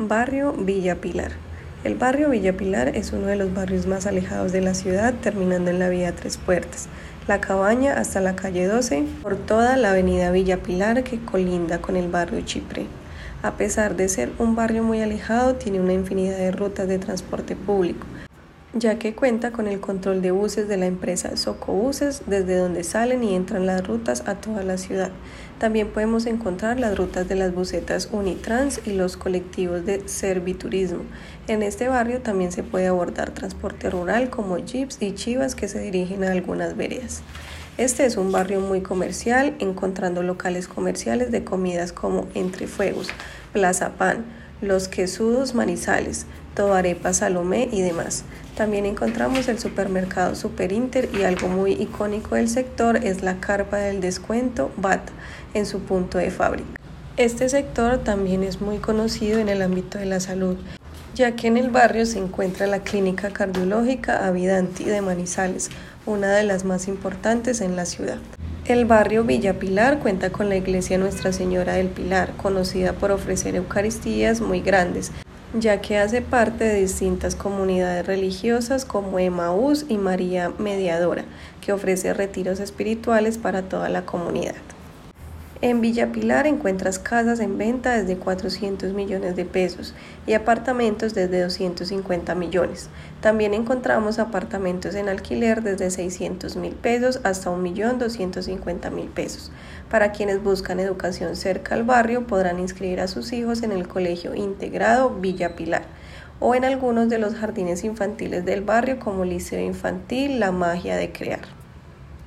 Barrio Villa Pilar. El barrio Villa Pilar es uno de los barrios más alejados de la ciudad, terminando en la vía Tres Puertas, la cabaña hasta la calle 12, por toda la avenida Villa Pilar que colinda con el barrio Chipre. A pesar de ser un barrio muy alejado, tiene una infinidad de rutas de transporte público, ya que cuenta con el control de buses de la empresa Socobuses, desde donde salen y entran las rutas a toda la ciudad. También podemos encontrar las rutas de las busetas Unitrans y los colectivos de Serviturismo. En este barrio también se puede abordar transporte rural como jeeps y chivas que se dirigen a algunas veredas. Este es un barrio muy comercial, encontrando locales comerciales de comidas como Entre Fuegos, Plaza Pan, Los Quesudos Manizales, Tobarepa Salomé y demás. También encontramos el supermercado Super Inter y algo muy icónico del sector es la carpa del descuento BAT en su punto de fábrica. Este sector también es muy conocido en el ámbito de la salud, ya que en el barrio se encuentra la clínica cardiológica Avidanti de Manizales, una de las más importantes en la ciudad. El barrio Villa Pilar cuenta con la iglesia Nuestra Señora del Pilar, conocida por ofrecer eucaristías muy grandes, ya que hace parte de distintas comunidades religiosas como Emaús y María Mediadora, que ofrece retiros espirituales para toda la comunidad. En Villa Pilar encuentras casas en venta desde 400 millones de pesos y apartamentos desde 250 millones. También encontramos apartamentos en alquiler desde 600 mil pesos hasta 1.250.000 pesos. Para quienes buscan educación cerca al barrio podrán inscribir a sus hijos en el Colegio Integrado Villa Pilar o en algunos de los jardines infantiles del barrio como Liceo Infantil La Magia de Crear.